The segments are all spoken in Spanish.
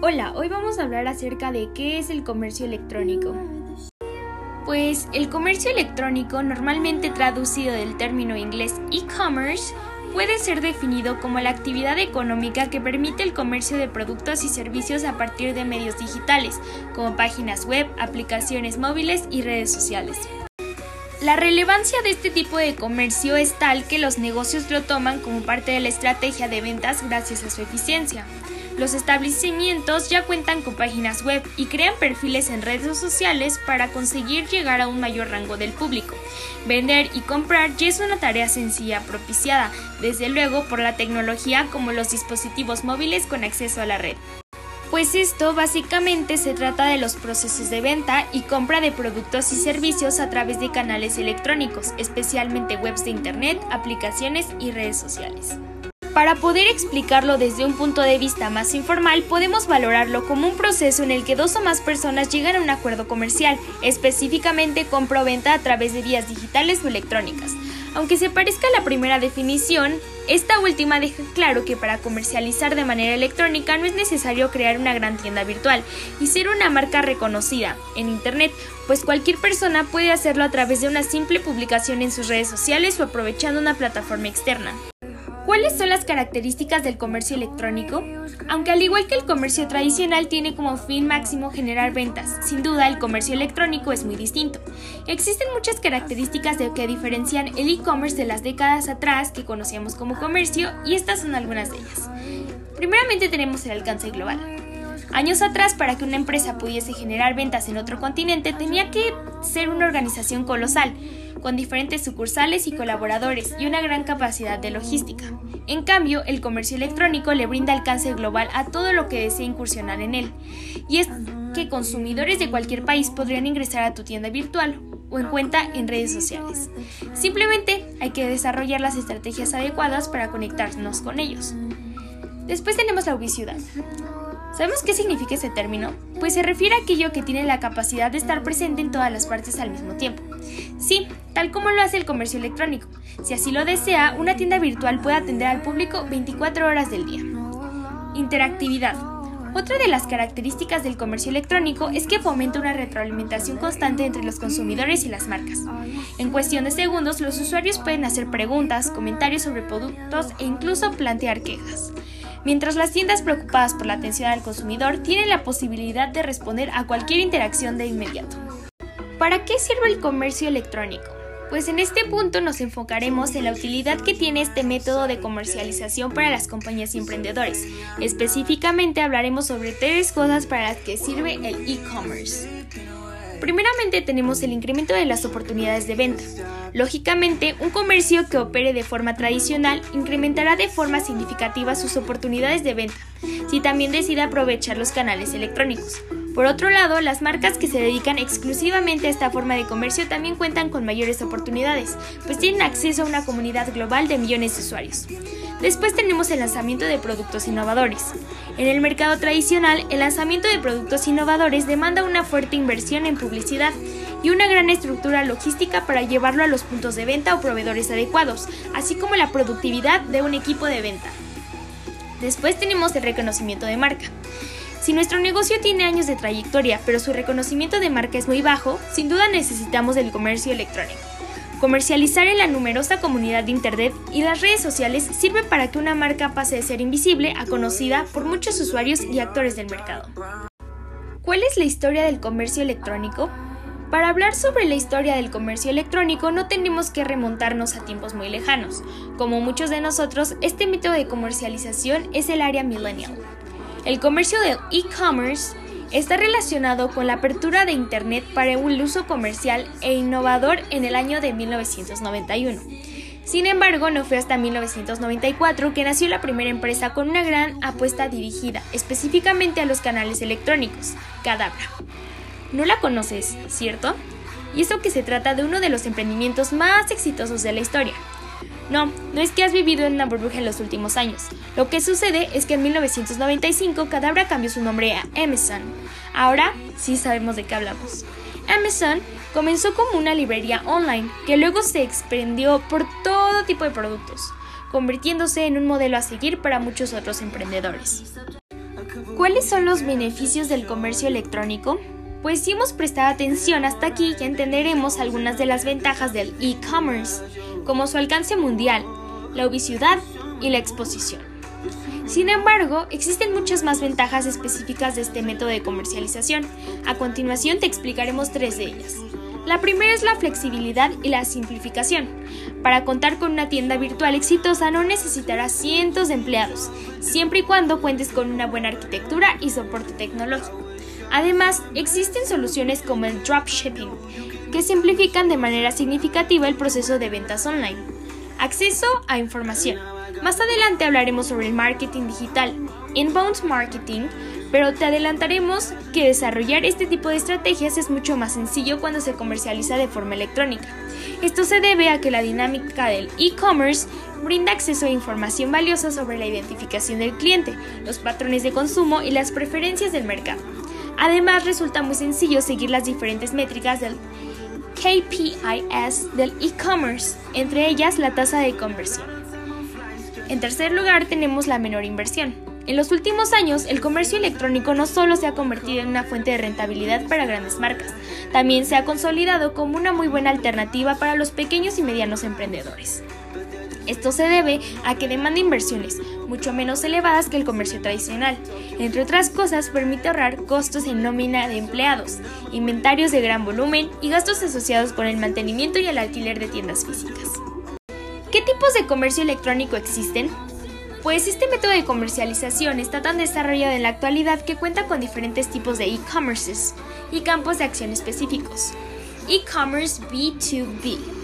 Hola, hoy vamos a hablar acerca de qué es el comercio electrónico. Pues el comercio electrónico, normalmente traducido del término inglés e-commerce, puede ser definido como la actividad económica que permite el comercio de productos y servicios a partir de medios digitales, como páginas web, aplicaciones móviles y redes sociales. La relevancia de este tipo de comercio es tal que los negocios lo toman como parte de la estrategia de ventas gracias a su eficiencia. Los establecimientos ya cuentan con páginas web y crean perfiles en redes sociales para conseguir llegar a un mayor rango del público. Vender y comprar ya es una tarea sencilla propiciada, desde luego, por la tecnología como los dispositivos móviles con acceso a la red. Pues esto básicamente se trata de los procesos de venta y compra de productos y servicios a través de canales electrónicos, especialmente webs de Internet, aplicaciones y redes sociales. Para poder explicarlo desde un punto de vista más informal, podemos valorarlo como un proceso en el que dos o más personas llegan a un acuerdo comercial, específicamente compra-venta a través de vías digitales o electrónicas. Aunque se parezca a la primera definición, esta última deja claro que para comercializar de manera electrónica no es necesario crear una gran tienda virtual y ser una marca reconocida en Internet, pues cualquier persona puede hacerlo a través de una simple publicación en sus redes sociales o aprovechando una plataforma externa. ¿Cuáles son las características del comercio electrónico? Aunque al igual que el comercio tradicional tiene como fin máximo generar ventas, sin duda el comercio electrónico es muy distinto. Existen muchas características de que diferencian el e-commerce de las décadas atrás que conocíamos como comercio y estas son algunas de ellas. Primeramente tenemos el alcance global. Años atrás, para que una empresa pudiese generar ventas en otro continente, tenía que ser una organización colosal, con diferentes sucursales y colaboradores y una gran capacidad de logística. En cambio, el comercio electrónico le brinda alcance global a todo lo que desee incursionar en él, y es que consumidores de cualquier país podrían ingresar a tu tienda virtual o en cuenta en redes sociales. Simplemente hay que desarrollar las estrategias adecuadas para conectarnos con ellos. Después tenemos la ubicidad. ¿Sabemos qué significa ese término? Pues se refiere a aquello que tiene la capacidad de estar presente en todas las partes al mismo tiempo. Sí, tal como lo hace el comercio electrónico. Si así lo desea, una tienda virtual puede atender al público 24 horas del día. Interactividad. Otra de las características del comercio electrónico es que fomenta una retroalimentación constante entre los consumidores y las marcas. En cuestión de segundos, los usuarios pueden hacer preguntas, comentarios sobre productos e incluso plantear quejas mientras las tiendas preocupadas por la atención al consumidor tienen la posibilidad de responder a cualquier interacción de inmediato. ¿Para qué sirve el comercio electrónico? Pues en este punto nos enfocaremos en la utilidad que tiene este método de comercialización para las compañías y emprendedores. Específicamente hablaremos sobre tres cosas para las que sirve el e-commerce. Primeramente tenemos el incremento de las oportunidades de venta. Lógicamente, un comercio que opere de forma tradicional incrementará de forma significativa sus oportunidades de venta, si también decide aprovechar los canales electrónicos. Por otro lado, las marcas que se dedican exclusivamente a esta forma de comercio también cuentan con mayores oportunidades, pues tienen acceso a una comunidad global de millones de usuarios. Después tenemos el lanzamiento de productos innovadores. En el mercado tradicional, el lanzamiento de productos innovadores demanda una fuerte inversión en publicidad y una gran estructura logística para llevarlo a los puntos de venta o proveedores adecuados, así como la productividad de un equipo de venta. Después tenemos el reconocimiento de marca. Si nuestro negocio tiene años de trayectoria, pero su reconocimiento de marca es muy bajo, sin duda necesitamos del comercio electrónico. Comercializar en la numerosa comunidad de Internet y las redes sociales sirve para que una marca pase de ser invisible a conocida por muchos usuarios y actores del mercado. ¿Cuál es la historia del comercio electrónico? Para hablar sobre la historia del comercio electrónico no tenemos que remontarnos a tiempos muy lejanos. Como muchos de nosotros, este método de comercialización es el área millennial. El comercio del e-commerce está relacionado con la apertura de Internet para un uso comercial e innovador en el año de 1991. Sin embargo, no fue hasta 1994 que nació la primera empresa con una gran apuesta dirigida específicamente a los canales electrónicos, Cadabra. No la conoces, ¿cierto? Y eso que se trata de uno de los emprendimientos más exitosos de la historia, no, no es que has vivido en una burbuja en los últimos años. Lo que sucede es que en 1995 Cadabra cambió su nombre a Amazon. Ahora sí sabemos de qué hablamos. Amazon comenzó como una librería online que luego se expandió por todo tipo de productos, convirtiéndose en un modelo a seguir para muchos otros emprendedores. ¿Cuáles son los beneficios del comercio electrónico? Pues si hemos prestado atención hasta aquí ya entenderemos algunas de las ventajas del e-commerce, como su alcance mundial, la ubicidad y la exposición. Sin embargo, existen muchas más ventajas específicas de este método de comercialización. A continuación te explicaremos tres de ellas. La primera es la flexibilidad y la simplificación. Para contar con una tienda virtual exitosa no necesitarás cientos de empleados, siempre y cuando cuentes con una buena arquitectura y soporte tecnológico. Además, existen soluciones como el dropshipping, que simplifican de manera significativa el proceso de ventas online. Acceso a información. Más adelante hablaremos sobre el marketing digital, inbound marketing, pero te adelantaremos que desarrollar este tipo de estrategias es mucho más sencillo cuando se comercializa de forma electrónica. Esto se debe a que la dinámica del e-commerce brinda acceso a información valiosa sobre la identificación del cliente, los patrones de consumo y las preferencias del mercado. Además, resulta muy sencillo seguir las diferentes métricas del KPIs del e-commerce, entre ellas la tasa de conversión. En tercer lugar tenemos la menor inversión. En los últimos años, el comercio electrónico no solo se ha convertido en una fuente de rentabilidad para grandes marcas, también se ha consolidado como una muy buena alternativa para los pequeños y medianos emprendedores. Esto se debe a que demanda inversiones mucho menos elevadas que el comercio tradicional. Entre otras cosas, permite ahorrar costos en nómina de empleados, inventarios de gran volumen y gastos asociados con el mantenimiento y el alquiler de tiendas físicas. ¿Qué tipos de comercio electrónico existen? Pues este método de comercialización está tan desarrollado en la actualidad que cuenta con diferentes tipos de e-commerces y campos de acción específicos. E-commerce B2B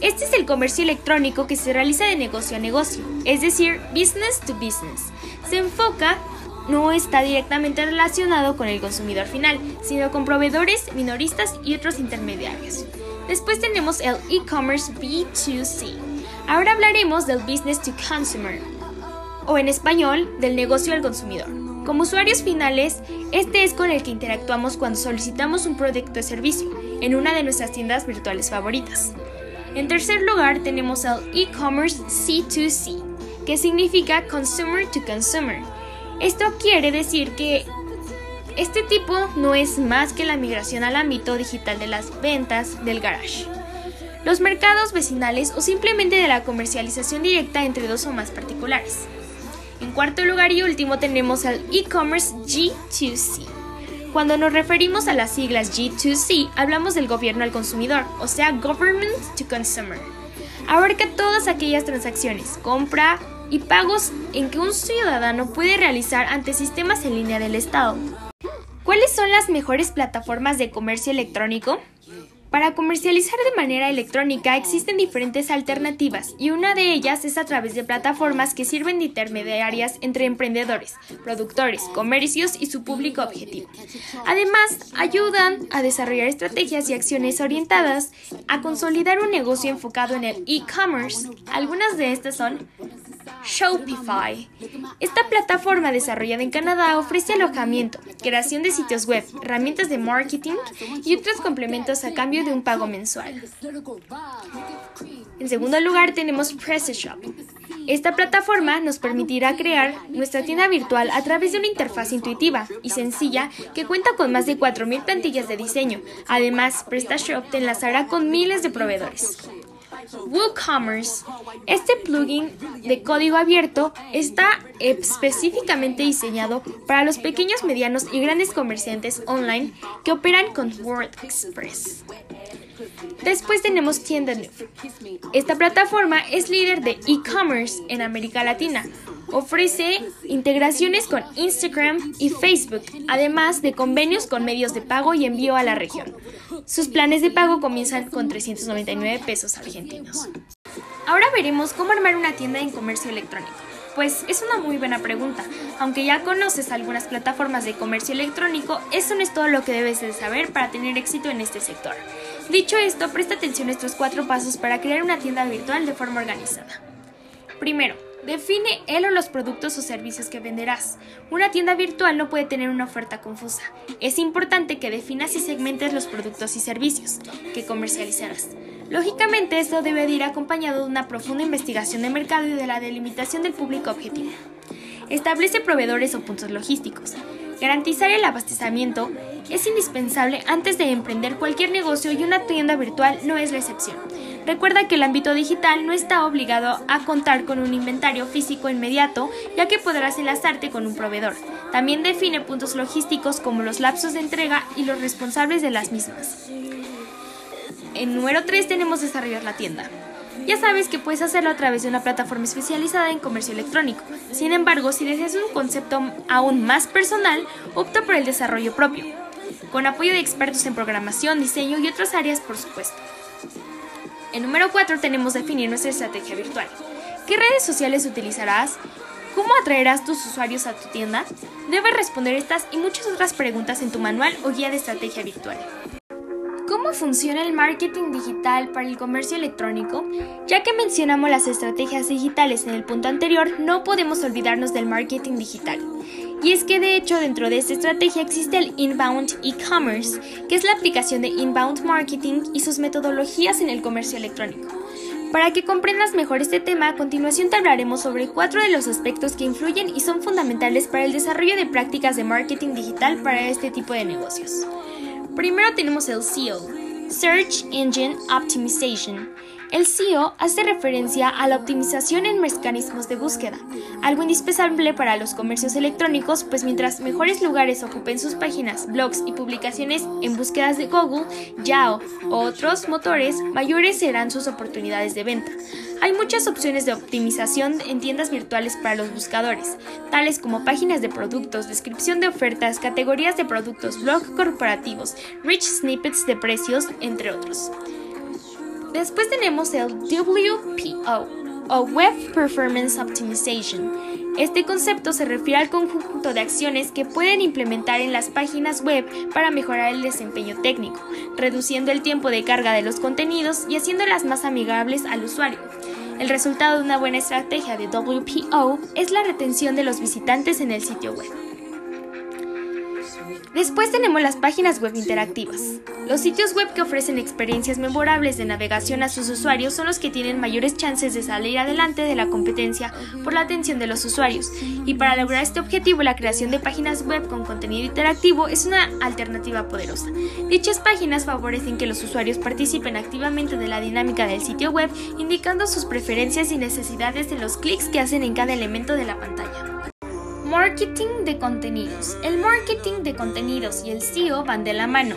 este es el comercio electrónico que se realiza de negocio a negocio, es decir, business to business. Se enfoca no está directamente relacionado con el consumidor final, sino con proveedores, minoristas y otros intermediarios. Después tenemos el e-commerce B2C. Ahora hablaremos del business to consumer, o en español, del negocio al consumidor. Como usuarios finales, este es con el que interactuamos cuando solicitamos un producto o servicio en una de nuestras tiendas virtuales favoritas. En tercer lugar tenemos el e-commerce C2C, que significa consumer to consumer. Esto quiere decir que este tipo no es más que la migración al ámbito digital de las ventas del garage, los mercados vecinales o simplemente de la comercialización directa entre dos o más particulares. En cuarto lugar y último tenemos el e-commerce G2C. Cuando nos referimos a las siglas G2C, hablamos del gobierno al consumidor, o sea, Government to Consumer. Abarca todas aquellas transacciones, compra y pagos en que un ciudadano puede realizar ante sistemas en línea del Estado. ¿Cuáles son las mejores plataformas de comercio electrónico? Para comercializar de manera electrónica existen diferentes alternativas y una de ellas es a través de plataformas que sirven de intermediarias entre emprendedores, productores, comercios y su público objetivo. Además, ayudan a desarrollar estrategias y acciones orientadas a consolidar un negocio enfocado en el e-commerce. Algunas de estas son Shopify. Esta plataforma desarrollada en Canadá ofrece alojamiento, creación de sitios web, herramientas de marketing y otros complementos a cambio de un pago mensual. En segundo lugar tenemos PrestaShop. Esta plataforma nos permitirá crear nuestra tienda virtual a través de una interfaz intuitiva y sencilla que cuenta con más de 4.000 plantillas de diseño. Además, PrestaShop te enlazará con miles de proveedores. WooCommerce. Este plugin de código abierto está específicamente diseñado para los pequeños, medianos y grandes comerciantes online que operan con WordPress. Después tenemos TiendaNoob. Esta plataforma es líder de e-commerce en América Latina. Ofrece integraciones con Instagram y Facebook, además de convenios con medios de pago y envío a la región. Sus planes de pago comienzan con 399 pesos argentinos. Ahora veremos cómo armar una tienda en comercio electrónico. Pues es una muy buena pregunta. Aunque ya conoces algunas plataformas de comercio electrónico, eso no es todo lo que debes de saber para tener éxito en este sector. Dicho esto, presta atención a estos cuatro pasos para crear una tienda virtual de forma organizada. Primero, Define él o los productos o servicios que venderás. Una tienda virtual no puede tener una oferta confusa. Es importante que definas y segmentes los productos y servicios que comercializarás. Lógicamente, esto debe ir acompañado de una profunda investigación de mercado y de la delimitación del público objetivo. Establece proveedores o puntos logísticos. Garantizar el abastecimiento es indispensable antes de emprender cualquier negocio y una tienda virtual no es la excepción. Recuerda que el ámbito digital no está obligado a contar con un inventario físico inmediato, ya que podrás enlazarte con un proveedor. También define puntos logísticos como los lapsos de entrega y los responsables de las mismas. En número 3 tenemos desarrollar la tienda. Ya sabes que puedes hacerlo a través de una plataforma especializada en comercio electrónico. Sin embargo, si deseas un concepto aún más personal, opta por el desarrollo propio, con apoyo de expertos en programación, diseño y otras áreas, por supuesto. En número 4 tenemos definir nuestra estrategia virtual. ¿Qué redes sociales utilizarás? ¿Cómo atraerás tus usuarios a tu tienda? Debes responder estas y muchas otras preguntas en tu manual o guía de estrategia virtual. ¿Cómo funciona el marketing digital para el comercio electrónico? Ya que mencionamos las estrategias digitales en el punto anterior, no podemos olvidarnos del marketing digital. Y es que de hecho dentro de esta estrategia existe el Inbound E-Commerce, que es la aplicación de Inbound Marketing y sus metodologías en el comercio electrónico. Para que comprendas mejor este tema, a continuación te hablaremos sobre cuatro de los aspectos que influyen y son fundamentales para el desarrollo de prácticas de marketing digital para este tipo de negocios. Primero tenemos el SEO, Search Engine Optimization. El SEO hace referencia a la optimización en mecanismos de búsqueda, algo indispensable para los comercios electrónicos, pues mientras mejores lugares ocupen sus páginas, blogs y publicaciones en búsquedas de Google, Yahoo o otros motores, mayores serán sus oportunidades de venta. Hay muchas opciones de optimización en tiendas virtuales para los buscadores, tales como páginas de productos, descripción de ofertas, categorías de productos, blogs corporativos, rich snippets de precios, entre otros. Después tenemos el WPO o Web Performance Optimization. Este concepto se refiere al conjunto de acciones que pueden implementar en las páginas web para mejorar el desempeño técnico, reduciendo el tiempo de carga de los contenidos y haciéndolas más amigables al usuario. El resultado de una buena estrategia de WPO es la retención de los visitantes en el sitio web. Después tenemos las páginas web interactivas. Los sitios web que ofrecen experiencias memorables de navegación a sus usuarios son los que tienen mayores chances de salir adelante de la competencia por la atención de los usuarios. Y para lograr este objetivo, la creación de páginas web con contenido interactivo es una alternativa poderosa. Dichas páginas favorecen que los usuarios participen activamente de la dinámica del sitio web, indicando sus preferencias y necesidades de los clics que hacen en cada elemento de la pantalla. Marketing de contenidos. El marketing de contenidos y el SEO van de la mano.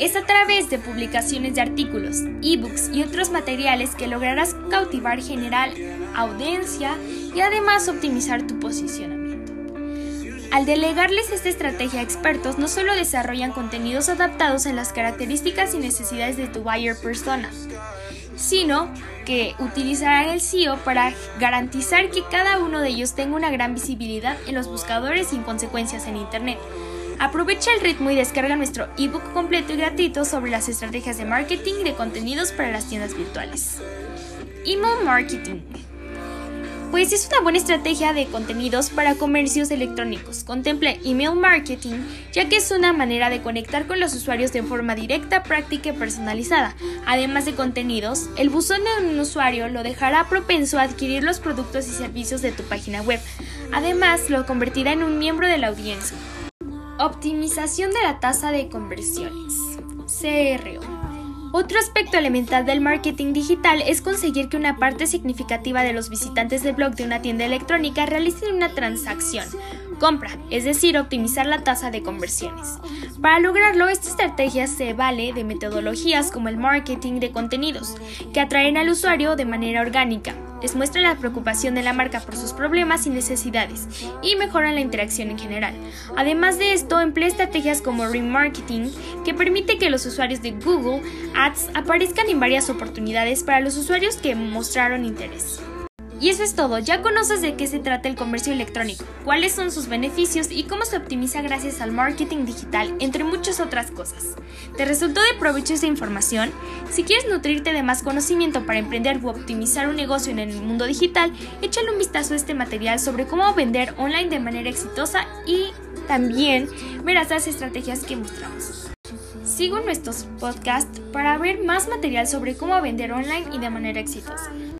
Es a través de publicaciones de artículos, ebooks y otros materiales que lograrás cautivar general audiencia y además optimizar tu posicionamiento. Al delegarles esta estrategia a expertos, no solo desarrollan contenidos adaptados en las características y necesidades de tu buyer persona, sino que utilizarán el SEO para garantizar que cada uno de ellos tenga una gran visibilidad en los buscadores sin consecuencias en Internet. Aprovecha el ritmo y descarga nuestro ebook completo y gratuito sobre las estrategias de marketing de contenidos para las tiendas virtuales. Email Marketing pues es una buena estrategia de contenidos para comercios electrónicos. Contempla email marketing, ya que es una manera de conectar con los usuarios de forma directa, práctica y personalizada. Además de contenidos, el buzón de un usuario lo dejará propenso a adquirir los productos y servicios de tu página web. Además, lo convertirá en un miembro de la audiencia. Optimización de la tasa de conversiones. CRO. Otro aspecto elemental del marketing digital es conseguir que una parte significativa de los visitantes del blog de una tienda electrónica realicen una transacción, compra, es decir, optimizar la tasa de conversiones. Para lograrlo, esta estrategia se vale de metodologías como el marketing de contenidos, que atraen al usuario de manera orgánica, les muestran la preocupación de la marca por sus problemas y necesidades y mejoran la interacción en general. Además de esto, emplea estrategias como remarketing que permite que los usuarios de Google Ads aparezcan en varias oportunidades para los usuarios que mostraron interés. Y eso es todo, ya conoces de qué se trata el comercio electrónico, cuáles son sus beneficios y cómo se optimiza gracias al marketing digital, entre muchas otras cosas. ¿Te resultó de provecho esta información? Si quieres nutrirte de más conocimiento para emprender o optimizar un negocio en el mundo digital, échale un vistazo a este material sobre cómo vender online de manera exitosa y también verás las estrategias que mostramos. Sigo nuestros podcasts para ver más material sobre cómo vender online y de manera exitosa.